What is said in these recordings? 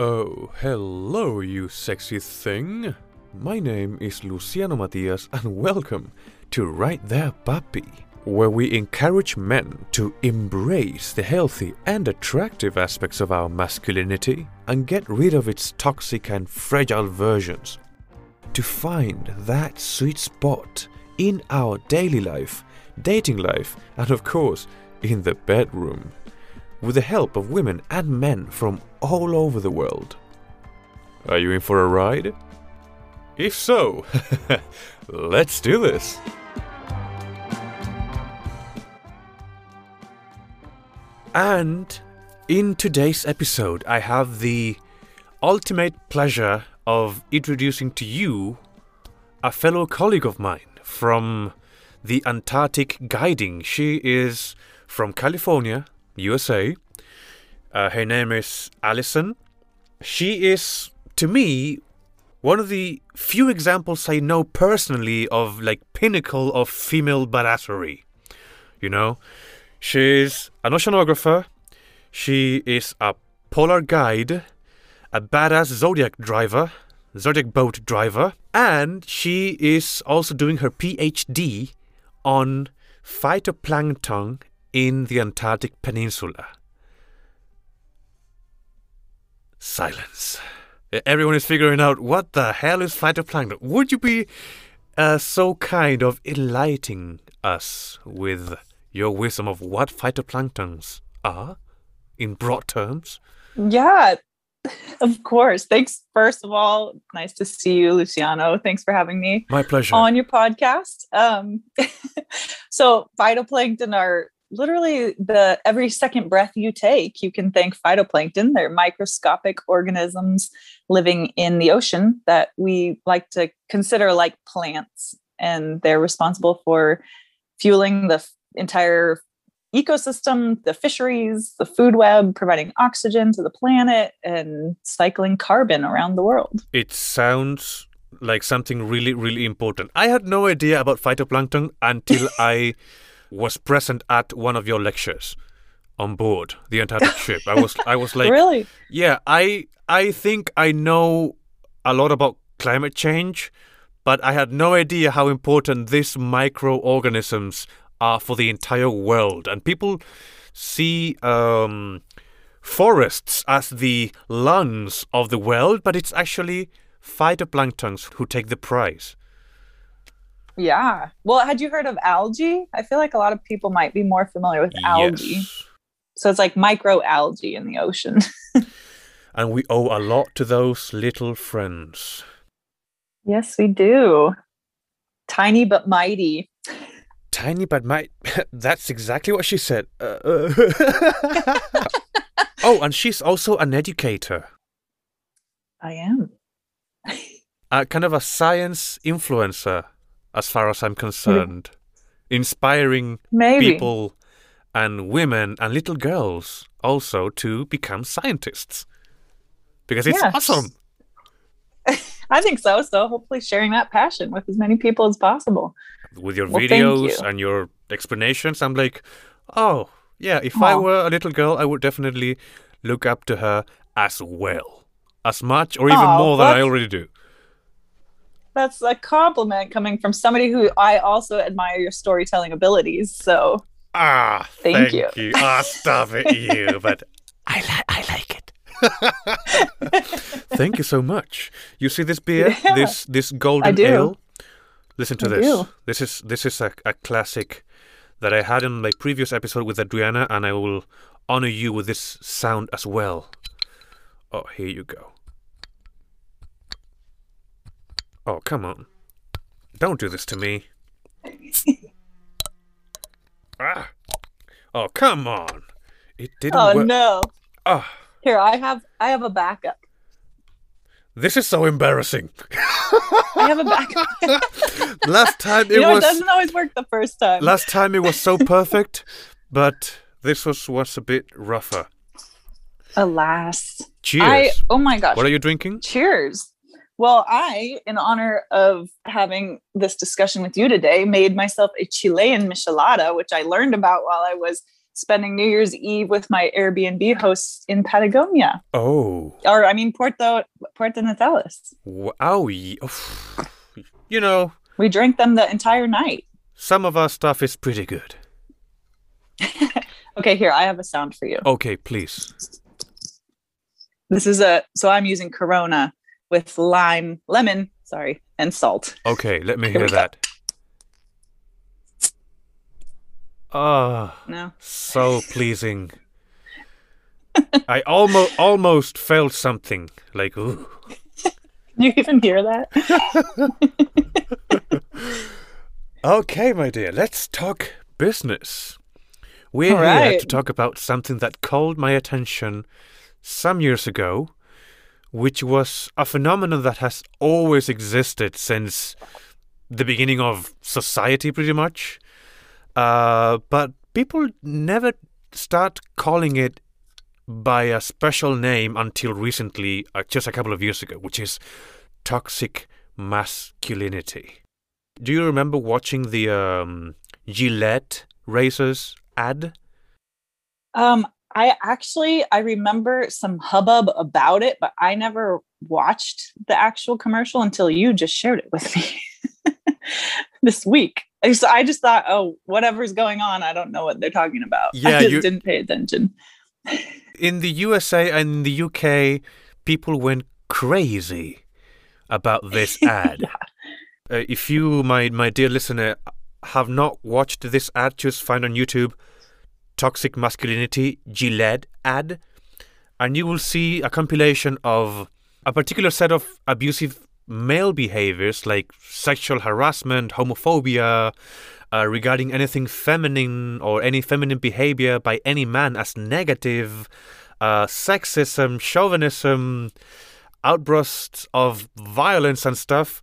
Oh, hello, you sexy thing. My name is Luciano Matias, and welcome to Right There Puppy, where we encourage men to embrace the healthy and attractive aspects of our masculinity and get rid of its toxic and fragile versions. To find that sweet spot in our daily life, dating life, and of course, in the bedroom with the help of women and men from all over the world. Are you in for a ride? If so, let's do this! And in today's episode, I have the ultimate pleasure of introducing to you a fellow colleague of mine from the Antarctic Guiding. She is from California, USA. Uh, her name is Allison. She is, to me, one of the few examples I know personally of like pinnacle of female badassery. You know, she's an oceanographer. She is a polar guide, a badass zodiac driver, zodiac boat driver, and she is also doing her PhD on phytoplankton in the Antarctic Peninsula. Silence. Everyone is figuring out what the hell is phytoplankton. Would you be uh, so kind of enlightening us with your wisdom of what phytoplanktons are in broad terms? Yeah, of course. Thanks, first of all. Nice to see you, Luciano. Thanks for having me. My pleasure. On your podcast. Um, so, phytoplankton are literally the every second breath you take you can thank phytoplankton. They're microscopic organisms living in the ocean that we like to consider like plants and they're responsible for fueling the f- entire ecosystem the fisheries the food web providing oxygen to the planet and cycling carbon around the world. It sounds like something really really important. I had no idea about phytoplankton until i was present at one of your lectures on board the Antarctic ship. I was I was like really yeah I I think I know a lot about climate change, but I had no idea how important these microorganisms are for the entire world. And people see um, forests as the lungs of the world, but it's actually phytoplanktons who take the prize. Yeah. Well, had you heard of algae? I feel like a lot of people might be more familiar with algae. Yes. So it's like microalgae in the ocean. And we owe a lot to those little friends. yes, we do. Tiny but mighty. Tiny but might. That's exactly what she said. Uh, uh. oh, and she's also an educator, I am. a kind of a science influencer, as far as I'm concerned, inspiring Maybe. people and women and little girls also to become scientists because it's Yeah. awesome. I think so. So hopefully sharing that passion with as many people as possible. With your Well, videos you. and your explanations, I'm like, oh yeah. If I were a little girl, I would definitely look up to her as well, as much or even Aw, more than I already do. That's a compliment coming from somebody who I also admire your storytelling abilities. So Ah, Thank thank, you. you. Ah, stop it, you. But I like, I like it. thank you so much. You see this beer, Yeah. this this golden do. ale. Listen to I this. do. This is this is a, a classic that I had in my previous episode with Adriana, and I will honor you with this sound as well. Oh, here you go. Oh, come on. Don't do this to me. ah. Oh, come on. It didn't Oh work. no. Ah, Here, I have I have a backup. this is so embarrassing. I have a backup. last time it you know, was it doesn't always work the first time. last time it was so perfect, but this was was a bit rougher. Alas. Cheers. I oh my gosh. What are you drinking? Cheers. Well, I, in honor of having this discussion with you today, made myself a Chilean michelada, which I learned about while I was spending New Year's Eve with my Airbnb hosts in Patagonia, Oh, or I mean Puerto Puerto Natales. wow. You know, We drank them the entire night. some of our stuff is pretty good. Okay, here I have a sound for you. Okay, please. This is a so I'm using Corona with lime, lemon, sorry, and salt. Okay, let me Here hear that. Ah. No, So pleasing. I almost almost felt something like ooh. can you even hear that? Okay, my dear, let's talk business. We're All here to talk about something that called my attention some years ago, which was a phenomenon that has always existed since the beginning of society, pretty much. Uh, but people never start calling it by a special name until recently, uh, just a couple of years ago, which is toxic masculinity. Do you remember watching the um, Gillette razors ad? Um, I actually I remember some hubbub about it, but I never watched the actual commercial until you just shared it with me this week. So I just thought, oh, whatever's going on, I don't know what they're talking about. Yeah, I just you- didn't pay attention. In the USA and the UK, people went crazy about this ad. uh, if you, my my dear listener, have not watched this ad, just find on YouTube "Toxic Masculinity Gillette" ad, and you will see a compilation of a particular set of abusive male behaviors like sexual harassment, homophobia, uh, regarding anything feminine or any feminine behavior by any man as negative, uh, sexism, chauvinism, outbursts of violence and stuff.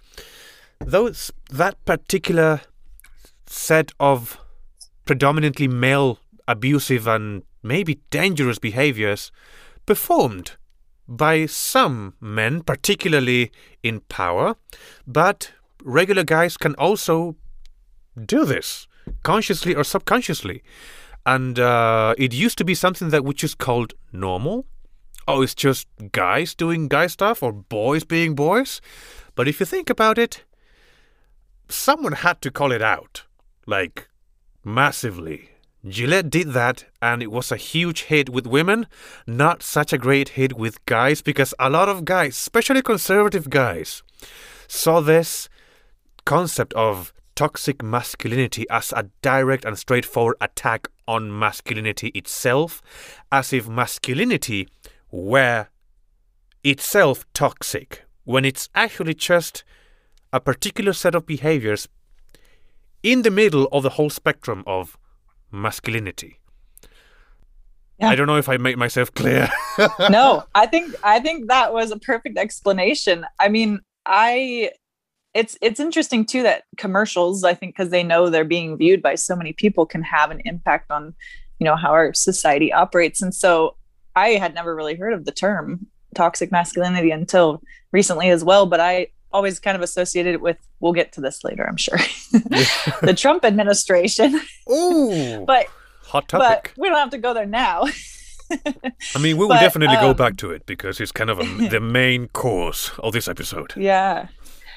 Those that particular set of predominantly male abusive and maybe dangerous behaviors performed by some men, particularly in power, but regular guys can also do this consciously or subconsciously. And uh, it used to be something that which is called normal. Oh, it's just guys doing guy stuff or boys being boys. But if you think about it, someone had to call it out. Like, massively. Gillette did that, and it was a huge hit with women, not such a great hit with guys, because a lot of guys, especially conservative guys, saw this concept of toxic masculinity as a direct and straightforward attack on masculinity itself, as if masculinity were itself toxic, when it's actually just a particular set of behaviors in the middle of the whole spectrum of masculinity. Yeah. I don't know if I make myself clear. no, I think I think that was a perfect explanation. I mean, I it's it's interesting too that commercials, I think because they know they're being viewed by so many people can have an impact on, you know, how our society operates. And so I had never really heard of the term toxic masculinity until recently as well, but I always kind of associated with we'll get to this later, I'm sure. the Trump administration. Ooh, But hot but topic. we don't have to go there now. I mean, we will but, definitely go um, back to it because it's kind of a, the main course of this episode. Yeah.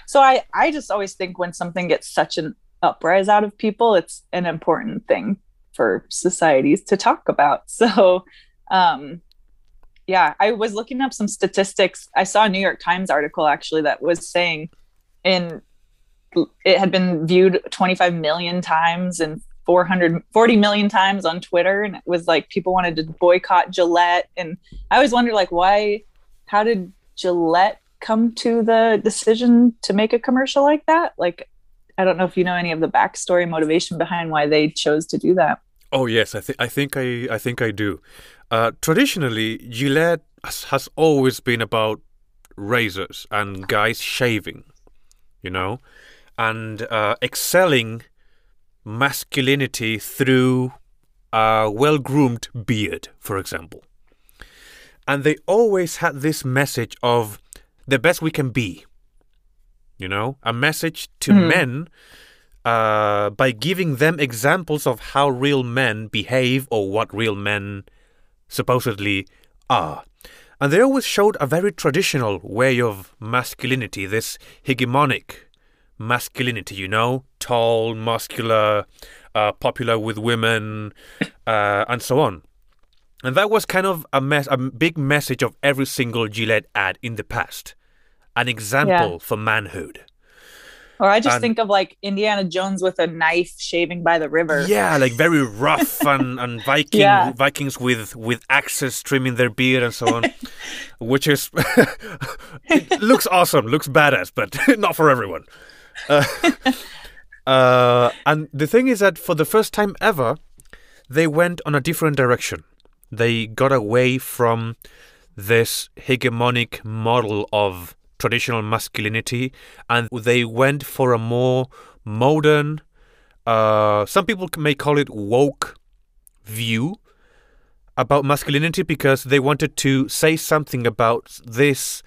So I I just always think when something gets such an uprise out of people, it's an important thing for societies to talk about. So um yeah, I was looking up some statistics. I saw a New York Times article actually that was saying in it had been viewed 25 million times and 440 million times on Twitter and it was like people wanted to boycott Gillette and I always wonder like why how did Gillette come to the decision to make a commercial like that? Like, I don't know if you know any of the backstory motivation behind why they chose to do that. Oh yes, I think I think I I think I do. Uh, traditionally, Gillette has, has always been about razors and guys shaving, you know, and uh, excelling masculinity through a well-groomed beard, for example. And they always had this message of the best we can be. You know, a message to Mhm. men uh, by giving them examples of how real men behave or what real men supposedly are. And they always showed a very traditional way of masculinity, this hegemonic masculinity, you know, tall, muscular, uh, popular with women, uh, and so on. And that was kind of a, mess, a big message of every single Gillette ad in the past. An example Yeah. for manhood. Or I just And- think of like Indiana Jones with a knife shaving by the river. Yeah, like very rough and, and Viking Yeah. Vikings with with axes trimming their beard and so on, which is looks awesome, looks badass, but not for everyone. Uh, uh, and the thing is that for the first time ever, they went on a different direction. They got away from this hegemonic model of traditional masculinity and they went for a more modern uh, some people may call it woke view about masculinity because they wanted to say something about this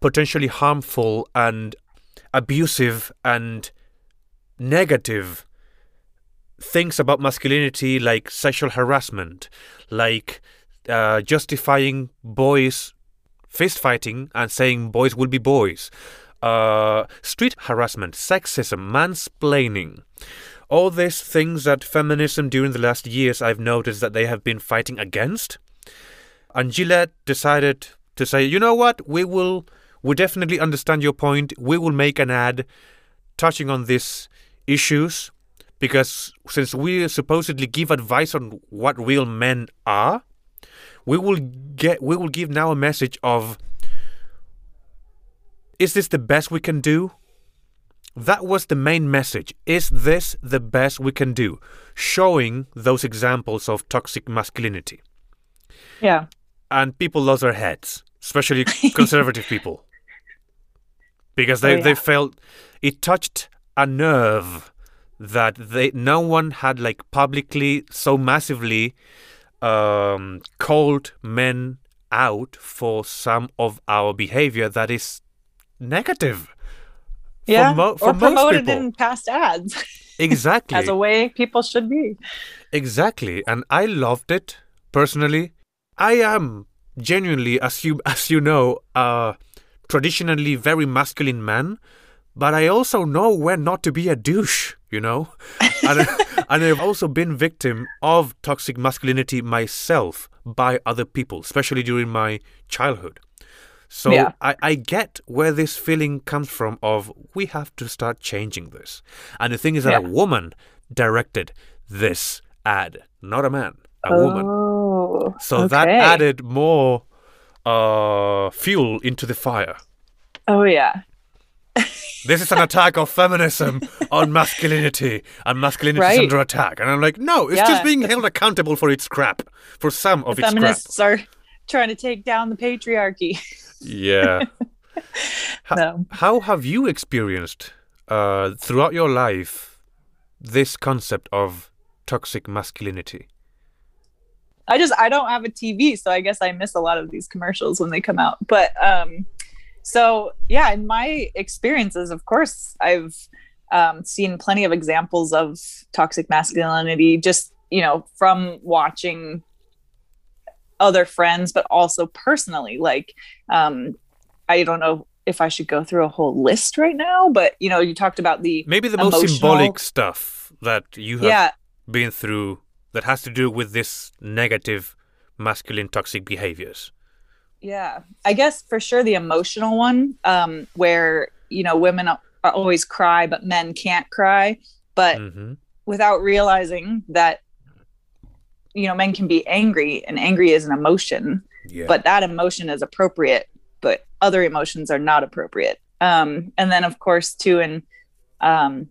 potentially harmful and abusive and negative things about masculinity like sexual harassment like uh, justifying boys fist fighting and saying boys will be boys uh, street harassment sexism mansplaining all these things that feminism during the last years I've noticed that they have been fighting against. And Gillette decided to say, you know what, we will we definitely understand your point. We will make an ad touching on these issues because since we supposedly give advice on what real men are, we will get we will give now a message of is this the best we can do? That was the main message. Is this the best we can do? Showing those examples of toxic masculinity. Yeah. And people lost their heads, especially conservative people. Because they, Oh, yeah. they felt it touched a nerve that they no one had like publicly so massively um, called men out for some of our behavior that is negative. For Yeah. mo- for or most promoted in past ads Exactly. as a way people should be. Exactly, and I loved it personally. I am genuinely, as you as you know, a traditionally very masculine man, but I also know when not to be a douche. You know, and, and I've also been victim of toxic masculinity myself by other people, especially during my childhood. So Yeah. I, I get where this feeling comes from of we have to start changing this. And the thing is that a woman directed this ad, not a man, a woman. Oh, So that added more uh, fuel into the fire. Oh yeah. This is an attack of feminism on masculinity, and masculinity is under attack. And I'm like, no, it's Yeah, just being held accountable for its crap, for some of its crap. Feminists are trying to take down the patriarchy. Yeah. Ha- No. How have you experienced uh, throughout your life this concept of toxic masculinity? I just I don't have a TV, so I guess I miss a lot of these commercials when they come out. But um so yeah, in my experiences, of course, I've um, seen plenty of examples of toxic masculinity just, you know, from watching other friends, but also personally. Like um I don't know if I should go through a whole list right now, but you know, you talked about the Maybe the most symbolic stuff that you have yeah, been through that has to do with this negative masculine toxic behaviors. Yeah, I guess for sure the emotional one, um, where you know women always cry, but men can't cry, but hmm without realizing that you know men can be angry, and angry is an emotion, Yeah. but that emotion is appropriate, but other emotions are not appropriate. Um, and then of course too, in um,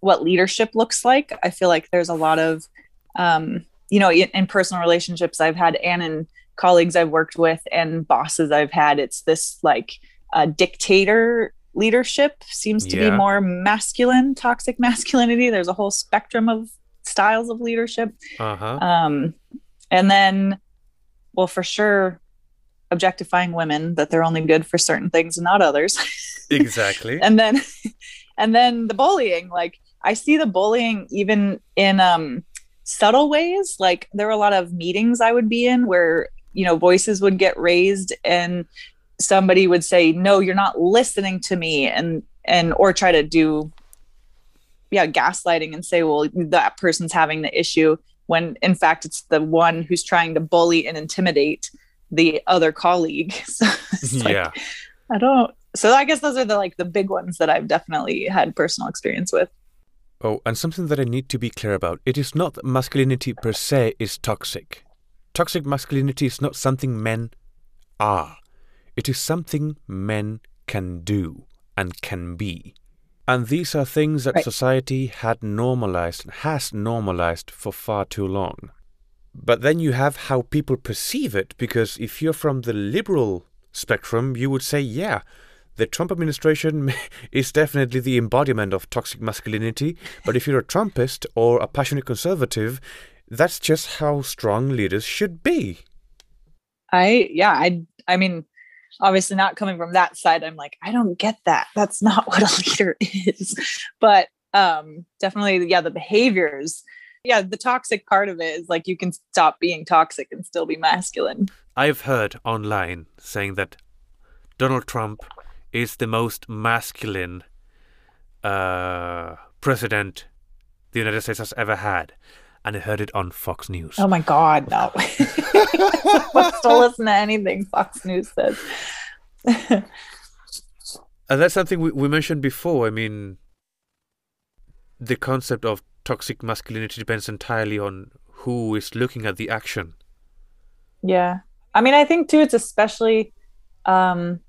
what leadership looks like, I feel like there's a lot of um, you know in, in personal relationships I've had and in colleagues I've worked with and bosses I've had, it's this like uh, dictator leadership seems to Yeah. be more masculine, toxic masculinity. There's a whole spectrum of styles of leadership. uh huh. Um, and then, well, for sure, objectifying women that they're only good for certain things and not others. exactly. and then, and then the bullying like i see the bullying even in um subtle ways like there were a lot of meetings i would be in where you know voices would get raised and somebody would say no you're not listening to me and and or try to do yeah gaslighting and say well that person's having the issue when in fact it's the one who's trying to bully and intimidate the other colleague so yeah like, i don't so i guess those are the like the big ones that i've definitely had personal experience with Oh, and something that I need to be clear about. It is not that masculinity per se is toxic. Toxic masculinity is not something men are. It is something men can do and can be. And these are things that Right. society had normalized, has normalized for far too long. But then you have how people perceive it, because if you're from the liberal spectrum, you would say, yeah, the Trump administration is definitely the embodiment of toxic masculinity. But if you're a Trumpist or a passionate conservative, that's just how strong leaders should be. I yeah, I I mean, obviously not coming from that side, I'm like, I don't get that. That's not what a leader is. But um definitely yeah, the behaviors. Yeah, the toxic part of it is like you can stop being toxic and still be masculine. I've heard online saying that Donald Trump is the most masculine uh, president the United States has ever had. And I heard it on Fox News. Oh my god, no. Let's don't listen to anything Fox News says. And that's something we, we mentioned before. I mean, the concept of toxic masculinity depends entirely on who is looking at the action. Yeah. I mean, I think too, it's especially, um,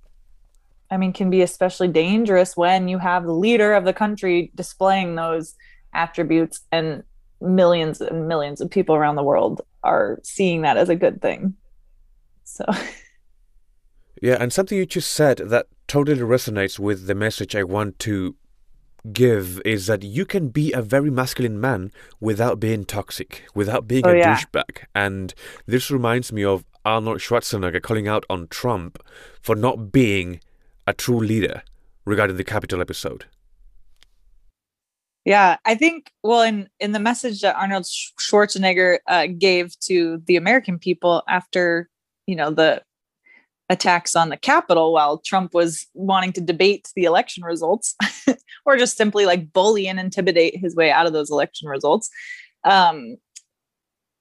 I mean, can be especially dangerous when you have the leader of the country displaying those attributes and millions and millions of people around the world are seeing that as a good thing. So, Yeah, and something you just said that totally resonates with the message I want to give is that you can be a very masculine man without being toxic, without being Oh, a yeah. douchebag. And this reminds me of Arnold Schwarzenegger calling out on Trump for not being a true leader regarding the Capitol episode. Yeah, I think, well, in, in the message that Arnold Schwarzenegger uh, gave to the American people after, you know, the attacks on the Capitol while Trump was wanting to debate the election results or just simply like bully and intimidate his way out of those election results. Um,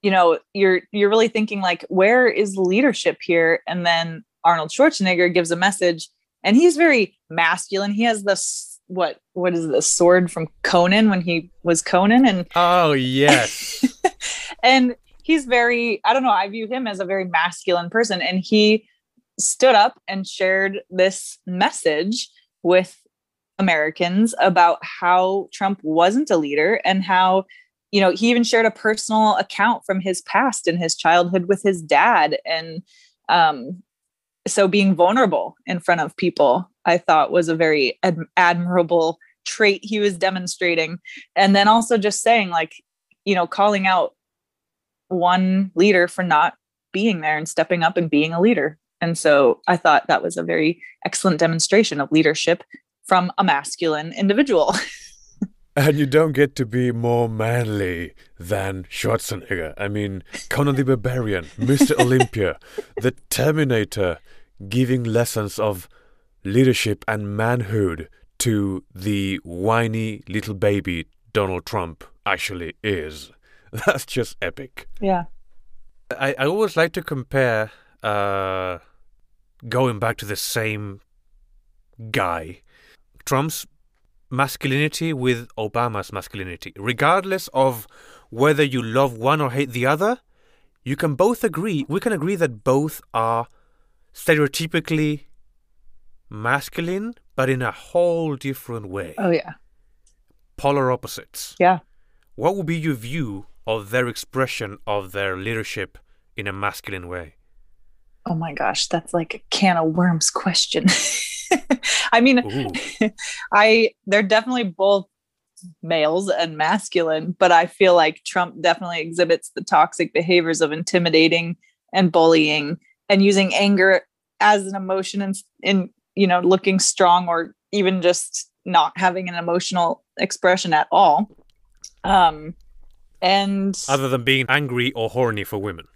you know, you're you're really thinking like, where is the leadership here? And then Arnold Schwarzenegger gives a message, and he's very masculine. He has this what what is the sword from Conan when he was Conan, and Oh, yes. and he's very i don't know i view him as a very masculine person. And he stood up and shared this message with americans about how trump wasn't a leader and how you know he even shared a personal account from his past and his childhood with his dad. And um so being vulnerable in front of people i thought was a very ad- admirable trait he was demonstrating and then also just saying like you know calling out one leader for not being there and stepping up and being a leader. And so I thought that was a very excellent demonstration of leadership from a masculine individual. And you don't get to be more manly than Schwarzenegger. I mean, Conan the Barbarian, Mr. Olympia, the Terminator, giving lessons of leadership and manhood to the whiny little baby Donald Trump actually is. That's just epic. yeah. I, I always like to compare, uh, going back to the same guy, Trump's masculinity with Obama's masculinity. Regardless of whether you love one or hate the other, you can both agree, we can agree that both are stereotypically masculine, but in a whole different way. Oh yeah. Polar opposites. Yeah. What would be your view of their expression of their leadership in a masculine way? Oh my gosh, that's like a can of worms question. I mean, Ooh. I they're definitely both males and masculine, but I feel like Trump definitely exhibits the toxic behaviors of intimidating and bullying and using anger as an emotion and in you know looking strong or even just not having an emotional expression at all. Um, and Other than being angry or horny for women.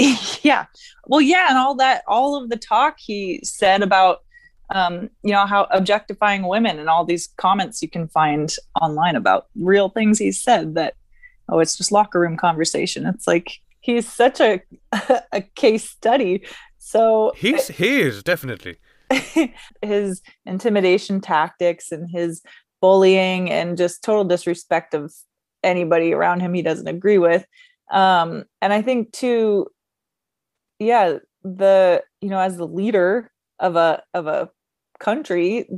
yeah well yeah and all that all of the talk he said about um you know how objectifying women and all these comments you can find online about real things he said that oh it's just locker room conversation. It's like he's such a a case study. So He's he is definitely. his intimidation tactics and his bullying and just total disrespect of anybody around him he doesn't agree with. Um and i think too yeah the you know as the leader of a of a country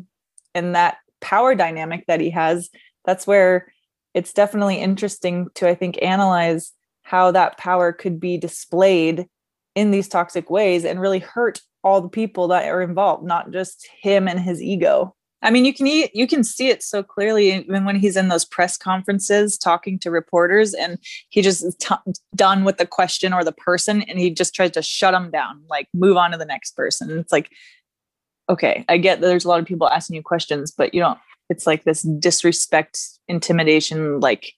and that power dynamic that he has that's where it's definitely interesting to i think analyze how that power could be displayed in these toxic ways and really hurt all the people that are involved not just him and his ego. I mean you can you can see it so clearly even when he's in those press conferences talking to reporters and he just is t- done with the question or the person and he just tries to shut them down like move on to the next person. It's like okay i get that there's a lot of people asking you questions but you don't it's like this disrespect intimidation like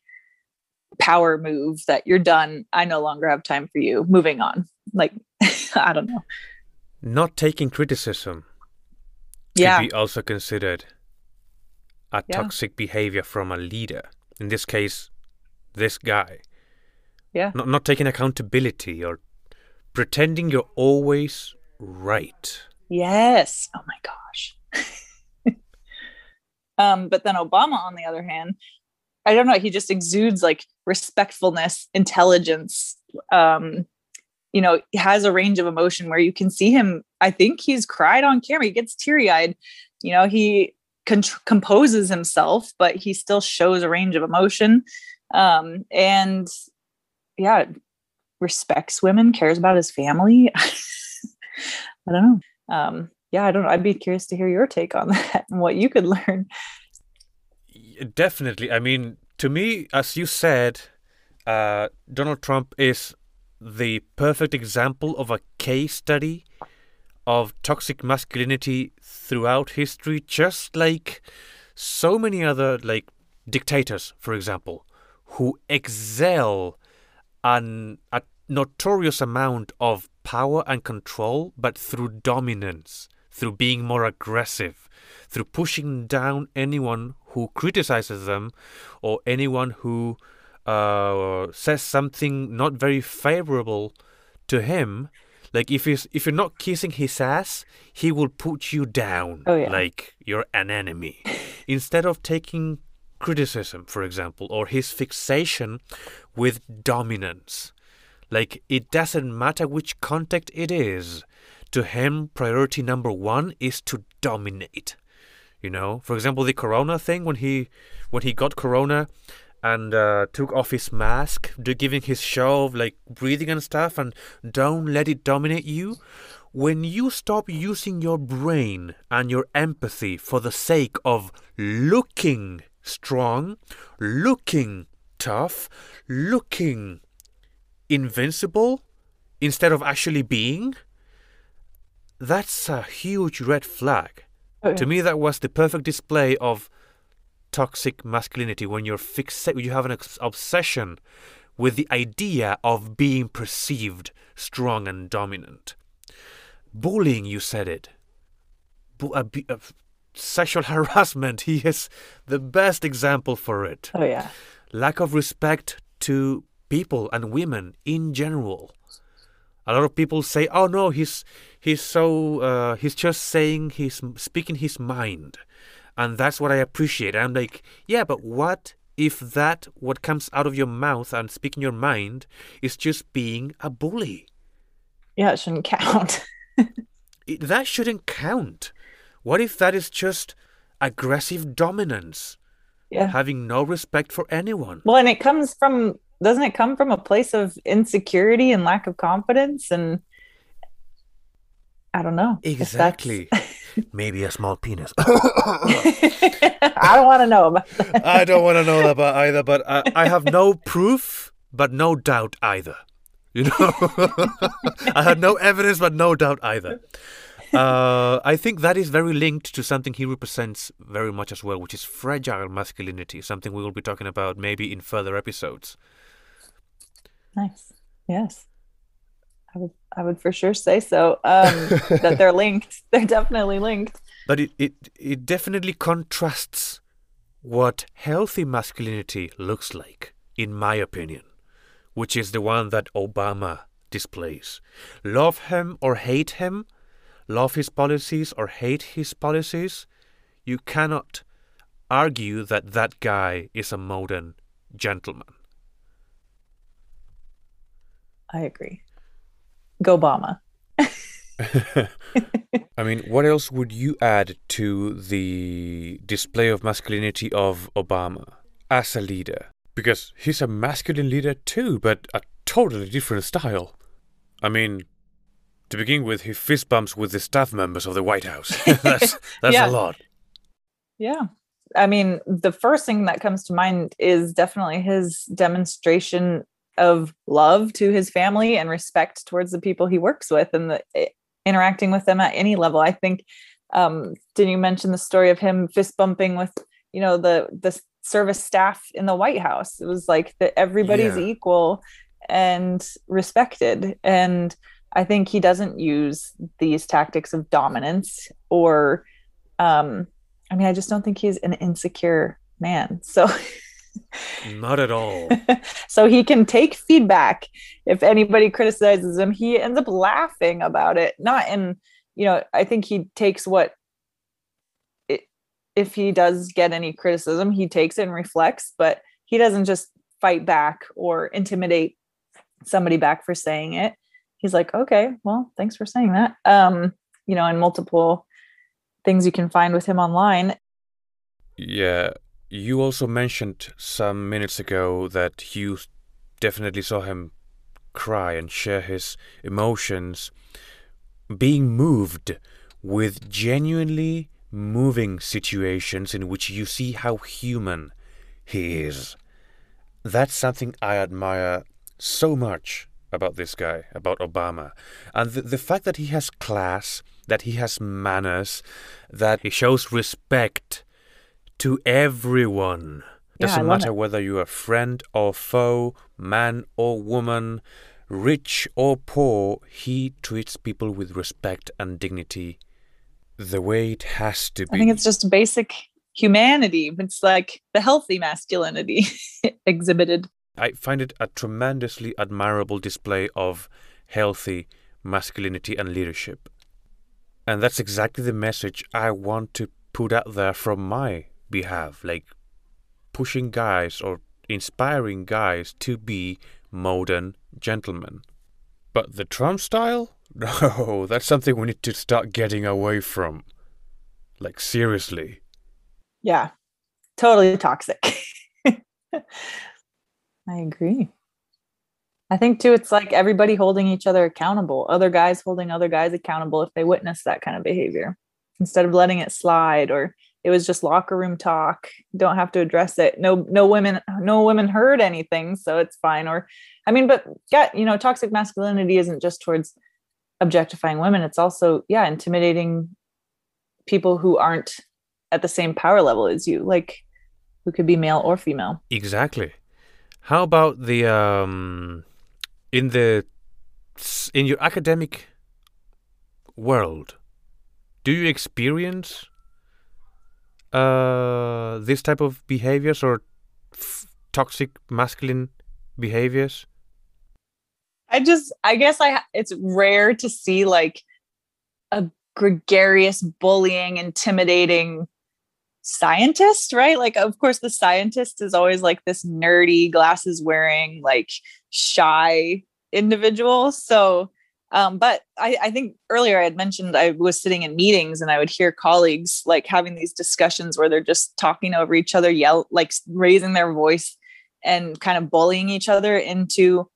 power move that you're done i no longer have time for you moving on like i don't know Not taking criticism yeah could be also considered a Yeah. toxic behavior from a leader. In this case, this guy. Yeah. Not not taking accountability or pretending you're always right. Yes. Oh my gosh. um, but then Obama, on the other hand, I don't know, he just exudes like respectfulness, intelligence. Um, you know, he has a range of emotion where you can see him. I think he's cried on camera. He gets teary eyed. You know, he con- composes himself, but he still shows a range of emotion. Um, and yeah, respects women, cares about his family. I don't know. Um, yeah, I don't know. I'd be curious to hear your take on that and what you could learn. Definitely. I mean, to me, as you said, uh, Donald Trump is the perfect example of a case study of toxic masculinity throughout history, just like so many other like dictators, for example, who excel an a notorious amount of power and control, but through dominance, through being more aggressive, through pushing down anyone who criticizes them or anyone who uh, says something not very favorable to him. Like if he's if you're not kissing his ass, he will put you down Oh, yeah. like you're an enemy. Instead of taking criticism, for example, or his fixation with dominance. Like it doesn't matter which contact it is. To him, priority number one is to dominate. You know, for example, the Corona thing when he when he got Corona and uh, took off his mask, giving his show of like breathing and stuff, and don't let it dominate you. When you stop using your brain and your empathy for the sake of looking strong, looking tough, looking invincible instead of actually being, that's a huge red flag. To me, that was the perfect display of toxic masculinity when you're fixate, you have an obsession with the idea of being perceived strong and dominant. Bullying, you said it. Bu- uh, uh, sexual harassment, he is the best example for it. Oh yeah. Lack of respect to people and women in general. A lot of people say, "Oh no, he's he's so uh, he's just saying he's speaking his mind," and that's what I appreciate. I'm like, yeah, but what if that what comes out of your mouth and speaking your mind is just being a bully? Yeah, it shouldn't count. It, that shouldn't count. What if that is just aggressive dominance, yeah. having no respect for anyone? Well, and it comes from doesn't it come from a place of insecurity and lack of confidence and I don't know. Exactly. Maybe a small penis. I don't want to know about that. I don't want to know about either, but I, I have no proof, but no doubt either. You know, I had no evidence, but no doubt either. uh, I think that is very linked to something he represents very much as well, which is fragile masculinity, something we will be talking about maybe in further episodes. Nice. Yes. I would I would for sure say so. Um, that they're linked. They're definitely linked. But it, it it definitely contrasts what healthy masculinity looks like, in my opinion, which is the one that Obama displays. Love him or hate him, love his policies or hate his policies, you cannot argue that that guy is a modern gentleman. I agree. Go Obama. I mean, what else would you add to the display of masculinity of Obama as a leader? Because he's a masculine leader too, but a totally different style. I mean, to begin with, he fist bumps with the staff members of the White House. that's that's Yeah. a lot. Yeah. I mean, the first thing that comes to mind is definitely his demonstration of love to his family and respect towards the people he works with and the, eh, interacting with them at any level. I think um did you mention the story of him fist bumping with, you know, the the service staff in the White House? It was like that everybody's Yeah. equal and respected and I think he doesn't use these tactics of dominance or um I mean, I just don't think he's an insecure man. So Not at all. so he can take feedback. If anybody criticizes him, he ends up laughing about it. Not in, you know, I think he takes what it, if he does get any criticism, he takes it and reflects, but he doesn't just fight back or intimidate somebody back for saying it. He's like, okay, well, thanks for saying that. Um, you know, and multiple things you can find with him online. Yeah, you also mentioned some minutes ago that you definitely saw him cry and share his emotions, being moved with genuinely moving situations in which you see how human he is. That's something I admire so much about this guy, about Obama. And the, the fact that he has class, that he has manners, that he shows respect to everyone. Doesn't love matter it. whether you're a friend or foe, man or woman, rich or poor, he treats people with respect and dignity the way it has to be. I think it's just basic humanity. It's like the healthy masculinity exhibited. I find it a tremendously admirable display of healthy masculinity and leadership. And that's exactly the message I want to put out there from my behalf, like pushing guys or inspiring guys to be modern gentlemen. But the Trump style? No, that's something we need to start getting away from. Like, seriously. Yeah, totally toxic. I agree. I think too, it's like everybody holding each other accountable, other guys holding other guys accountable if they witness that kind of behavior instead of letting it slide or it was just locker room talk. Don't have to address it. No, no women, no women heard anything, so it's fine. Or, I mean, but yeah, you know, toxic masculinity isn't just towards objectifying women. It's also, yeah, intimidating people who aren't at the same power level as you, like who could be male or female. Exactly. How about the um in the in your academic world? Do you experience uh this type of behaviors or f- toxic masculine behaviors? I just, I guess I, it's rare to see like a gregarious, bullying, intimidating scientist, right? Like, of course, the scientist is always like this nerdy, glasses wearing, like shy individual. So, um, but I, I think earlier I had mentioned I was sitting in meetings and I would hear colleagues like having these discussions where they're just talking over each other, yell, like raising their voice and kind of bullying each other into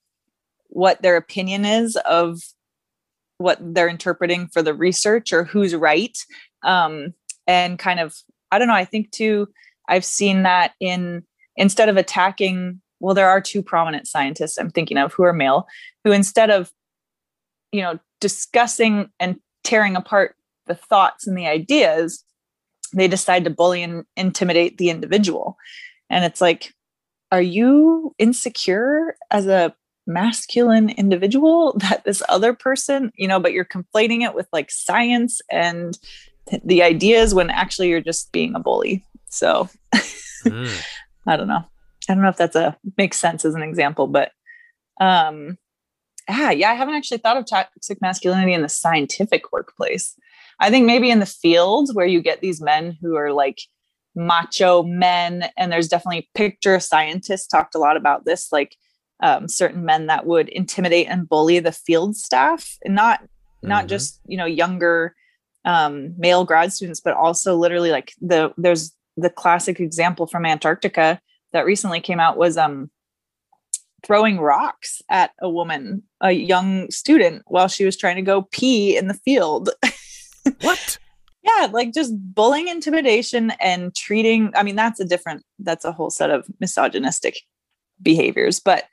what their opinion is of what they're interpreting for the research or who's right. Um, and kind of i don't know i think too i've seen that in instead of attacking well there are two prominent scientists i'm thinking of who are male who instead of you know discussing and tearing apart the thoughts and the ideas they decide to bully and intimidate the individual. And it's like are you insecure as a masculine individual that this other person you know but you're conflating it with like science and the ideas when actually you're just being a bully? So mm. i don't know. I don't know if that's a makes sense as an example but um ah yeah i haven't actually thought of toxic masculinity in the scientific workplace i think maybe in the field where you get these men who are like macho men and there's definitely picture scientists talked a lot about this like um, certain men that would intimidate and bully the field staff and not not mm-hmm. just you know younger um, male grad students but also literally like the there's the classic example from antarctica that recently came out was um throwing rocks at a woman a young student while she was trying to go pee in the field. What? Yeah like just bullying intimidation and treating i mean that's a different that's a whole set of misogynistic behaviors but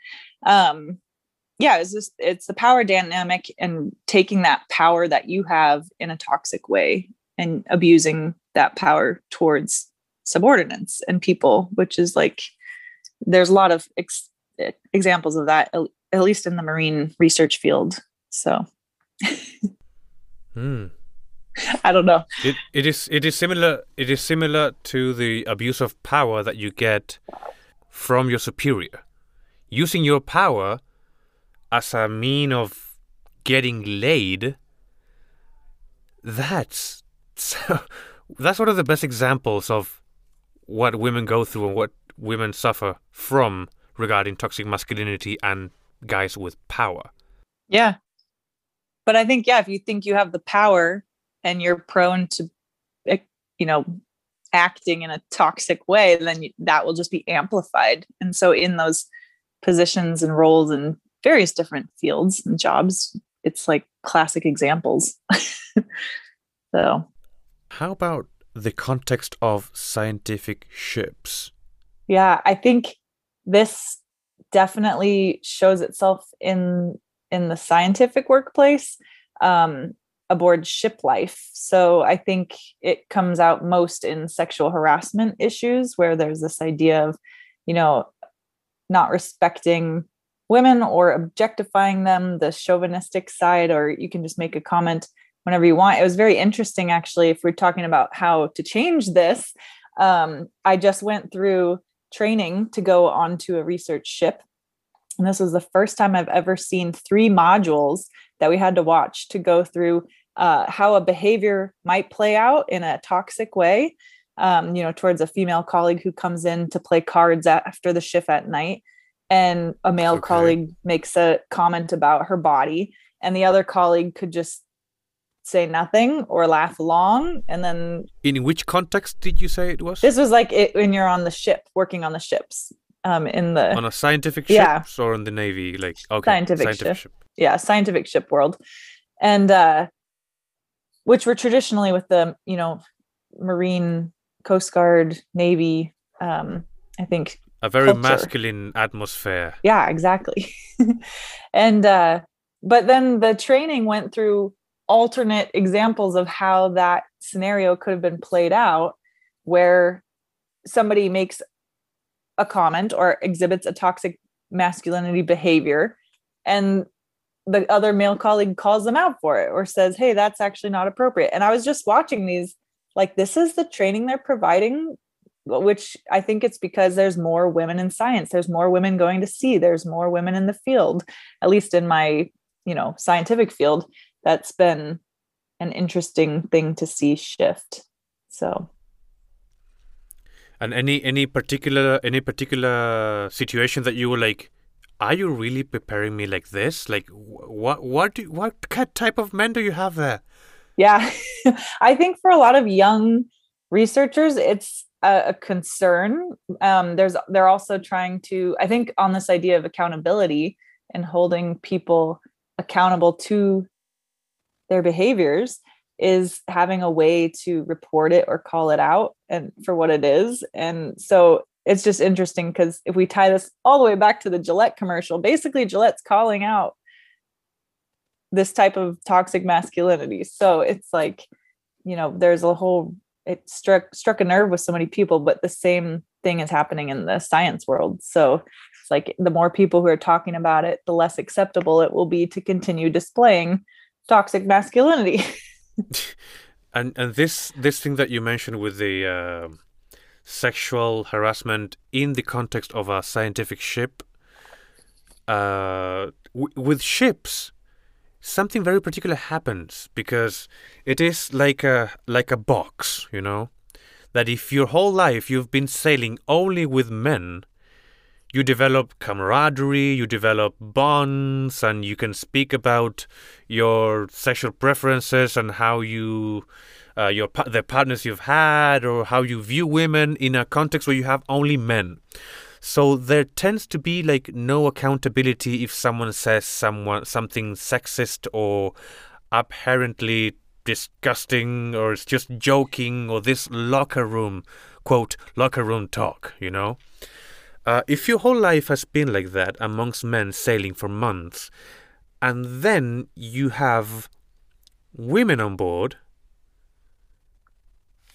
um yeah it's just it's the power dynamic and taking that power that you have in a toxic way and abusing that power towards subordinates and people which is like there's a lot of ex- examples of that at least in the marine research field so hmm. I don't know. It, it is it is similar it is similar to the abuse of power that you get from your superior. Using your power as a mean of getting laid, that's so, that's one of the best examples of what women go through and what women suffer from regarding toxic masculinity and guys with power. Yeah. But I think, yeah, if you think you have the power and you're prone to, eh, you know, acting in a toxic way, then that will just be amplified. And so, in those positions and roles in various different fields and jobs, it's like classic examples. so, how about the context of scientific ships? Yeah, I think this definitely shows itself in in the scientific workplace. Um, aboard ship life. So I think it comes out most in sexual harassment issues where there's this idea of, you know, not respecting women or objectifying them, the chauvinistic side, or you can just make a comment whenever you want. It was very interesting, actually, if we're talking about how to change this. Um, I just went through training to go onto a research ship. And this was the first time I've ever seen three modules that we had to watch to go through uh, how a behavior might play out in a toxic way um, you know towards a female colleague who comes in to play cards after the shift at night and a male okay. colleague makes a comment about her body and the other colleague could just say nothing or laugh long and then in which context did you say it was this was like it, when you're on the ship working on the ships um in the on a scientific ship yeah. or in the navy like okay scientific, scientific ship. ship yeah scientific ship world and uh which were traditionally with the you know marine coast guard navy um i think a very culture. masculine atmosphere yeah exactly and uh but then the training went through alternate examples of how that scenario could have been played out where somebody makes a comment or exhibits a toxic masculinity behavior and the other male colleague calls them out for it or says, Hey, that's actually not appropriate. And I was just watching these, like, this is the training they're providing, which I think it's because there's more women in science. There's more women going to sea. There's more women in the field, at least in my, you know, scientific field. That's been an interesting thing to see shift. So and any any particular any particular situation that you were like are you really preparing me like this? Like, what what do, what type of men do you have there? Yeah, I think for a lot of young researchers, it's a, a concern. Um, there's they're also trying to, I think, on this idea of accountability and holding people accountable to their behaviors is having a way to report it or call it out and for what it is and so it's just interesting because if we tie this all the way back to the Gillette commercial, basically Gillette's calling out this type of toxic masculinity. So it's like you know, there's a whole it struck struck a nerve with so many people, but the same thing is happening in the science world. So it's like the more people who are talking about it, the less acceptable it will be to continue displaying toxic masculinity. and and this this thing that you mentioned with the uh, sexual harassment in the context of a scientific ship, uh, w- with ships, something very particular happens because it is like a like a box, you know, that if your whole life you've been sailing only with men, you develop camaraderie, you develop bonds, and you can speak about your sexual preferences and how you, uh, your the partners you've had, or how you view women in a context where you have only men. So there tends to be like no accountability if someone says someone something sexist or apparently disgusting or it's just joking or this locker room quote locker room talk, you know. Uh, if your whole life has been like that amongst men sailing for months, and then you have women on board,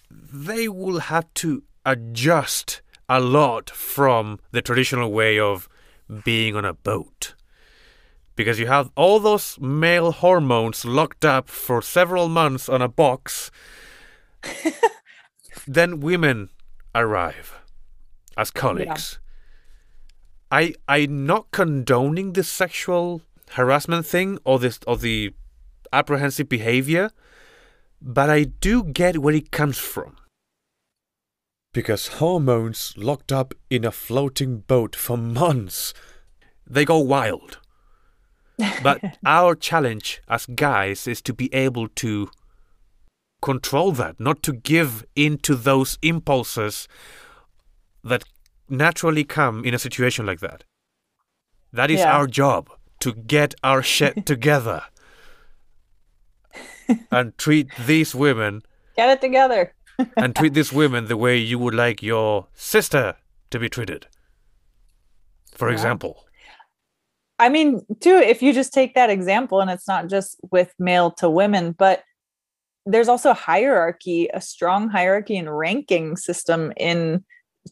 they will have to adjust a lot from the traditional way of being on a boat. Because you have all those male hormones locked up for several months on a box. then women arrive as colleagues. Yeah. I I'm not condoning the sexual harassment thing or this or the apprehensive behavior, but I do get where it comes from because hormones locked up in a floating boat for months, they go wild. but our challenge as guys is to be able to control that, not to give in to those impulses that naturally come in a situation like that. That is yeah. our job to get our shit together and treat these women. Get it together and treat these women the way you would like your sister to be treated. For yeah. example. I mean, too, if you just take that example, and it's not just with male to women, but there's also hierarchy, a strong hierarchy and ranking system in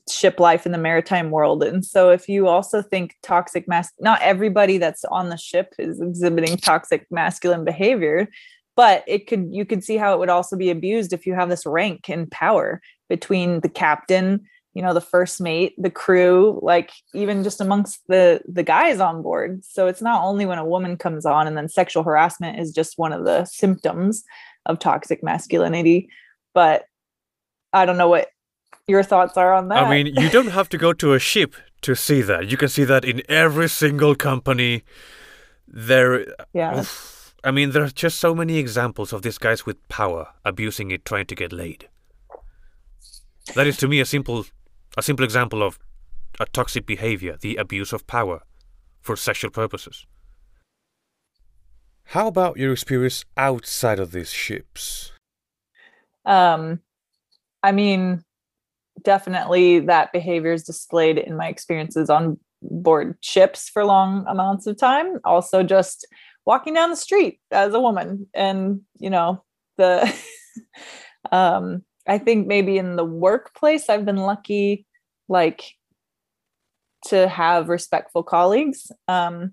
ship life in the maritime world. And so if you also think toxic mass not everybody that's on the ship is exhibiting toxic masculine behavior, but it could you could see how it would also be abused if you have this rank and power between the captain you know the first mate the crew like even just amongst the the guys on board so it's not only when a woman comes on and then sexual harassment is just one of the symptoms of toxic masculinity but i don't know what your thoughts are on that i mean you don't have to go to a ship to see that you can see that in every single company there yeah oof, I mean, there are just so many examples of these guys with power abusing it, trying to get laid. That is to me a simple, a simple example of a toxic behavior, the abuse of power for sexual purposes. How about your experience outside of these ships? Um, I mean, definitely that behavior is displayed in my experiences on board ships for long amounts of time. Also, just walking down the street as a woman and you know the um i think maybe in the workplace i've been lucky like to have respectful colleagues um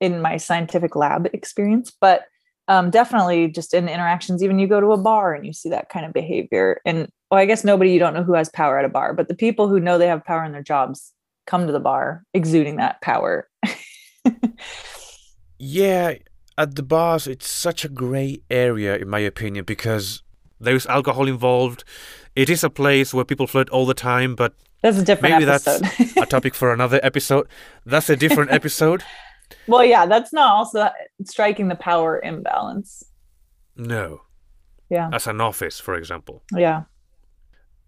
in my scientific lab experience but um, definitely just in interactions even you go to a bar and you see that kind of behavior and well i guess nobody you don't know who has power at a bar but the people who know they have power in their jobs come to the bar exuding that power Yeah, at the bars, it's such a grey area, in my opinion, because there's alcohol involved. It is a place where people flirt all the time, but that's a different maybe episode. that's a topic for another episode. That's a different episode. Well, yeah, that's not also striking the power imbalance. No. Yeah. As an office, for example. Yeah.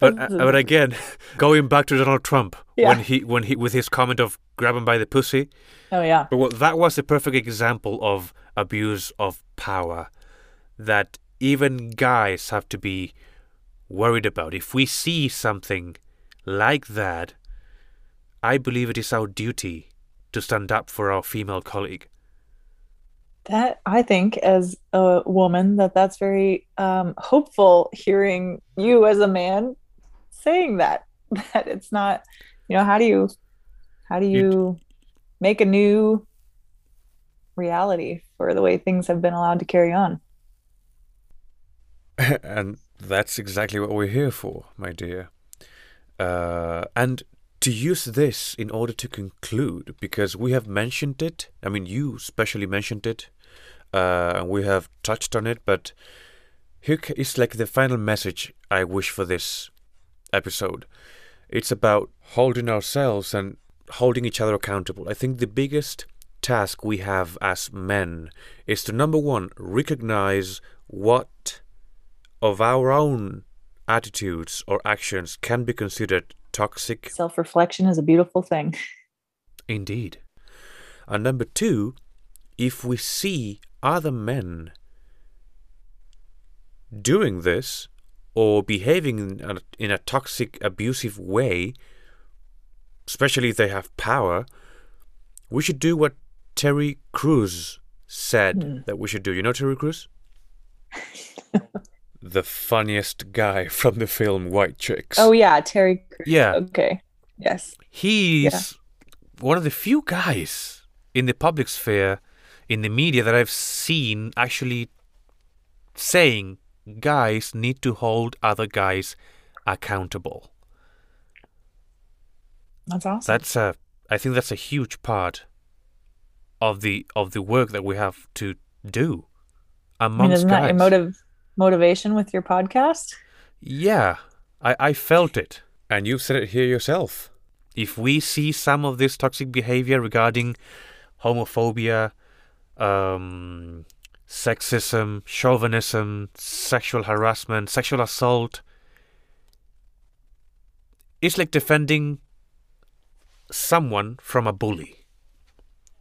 But uh, but again, going back to Donald Trump yeah. when he when he with his comment of grab him by the pussy. Oh yeah. But well, that was a perfect example of abuse of power that even guys have to be worried about. If we see something like that, I believe it is our duty to stand up for our female colleague. that I think as a woman that that's very um, hopeful hearing you as a man saying that that it's not you know how do you how do you make a new reality for the way things have been allowed to carry on? And that's exactly what we're here for my dear. Uh, and to use this in order to conclude because we have mentioned it i mean you specially mentioned it uh, and we have touched on it but here is like the final message i wish for this episode it's about holding ourselves and holding each other accountable i think the biggest task we have as men is to number one recognize what of our own attitudes or actions can be considered toxic. Self reflection is a beautiful thing. Indeed. And number two, if we see other men doing this or behaving in a, in a toxic, abusive way, especially if they have power, we should do what Terry Crews said mm. that we should do. You know Terry Crews? the funniest guy from the film White Chicks. Oh yeah, Terry. Yeah. Okay. Yes. He's yeah. one of the few guys in the public sphere, in the media that I've seen actually saying guys need to hold other guys accountable. That's awesome. That's a. I think that's a huge part of the of the work that we have to do amongst I mean, isn't guys. that your motive motivation with your podcast? Yeah, I, I felt it. And you've said it here yourself. If we see some of this toxic behavior regarding homophobia, um, sexism, chauvinism, sexual harassment, sexual assault, it's like defending someone from a bully.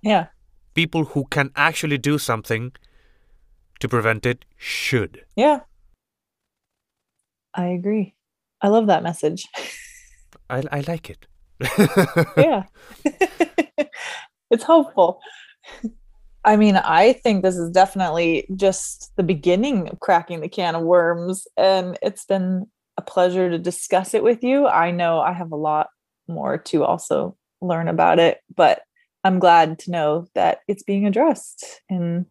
Yeah. People who can actually do something to prevent it should. Yeah. I agree. I love that message. I, I like it. yeah. it's hopeful. I mean, I think this is definitely just the beginning of cracking the can of worms. And it's been a pleasure to discuss it with you. I know I have a lot more to also learn about it, but I'm glad to know that it's being addressed in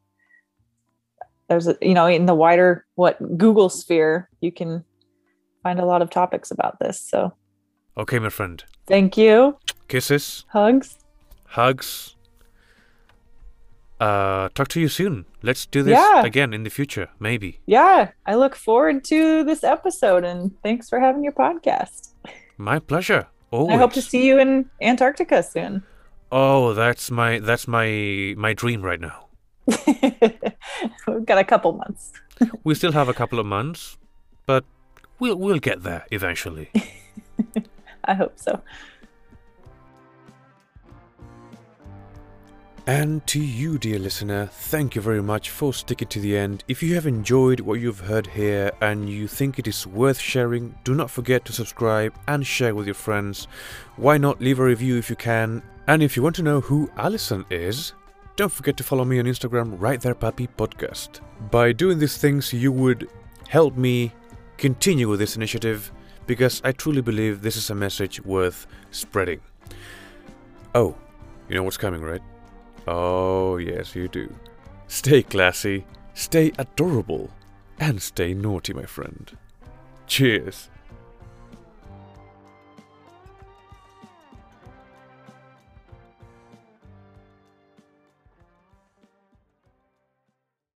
there's a you know in the wider what google sphere you can find a lot of topics about this so. Okay my friend. Thank you. Kisses. Hugs. Hugs uh talk to you soon let's do this yeah. again in the future maybe yeah i look forward to this episode and thanks for having your podcast my pleasure Always. i hope to see you in antarctica soon oh that's my that's my my dream right now We've got a couple months. we still have a couple of months, but we'll we'll get there eventually. I hope so. And to you, dear listener, thank you very much for sticking to the end. If you have enjoyed what you've heard here and you think it is worth sharing, do not forget to subscribe and share with your friends. Why not leave a review if you can? And if you want to know who Allison is, don't forget to follow me on Instagram, Right There Puppy Podcast. By doing these things, you would help me continue with this initiative because I truly believe this is a message worth spreading. Oh, you know what's coming, right? Oh, yes, you do. Stay classy, stay adorable, and stay naughty, my friend. Cheers.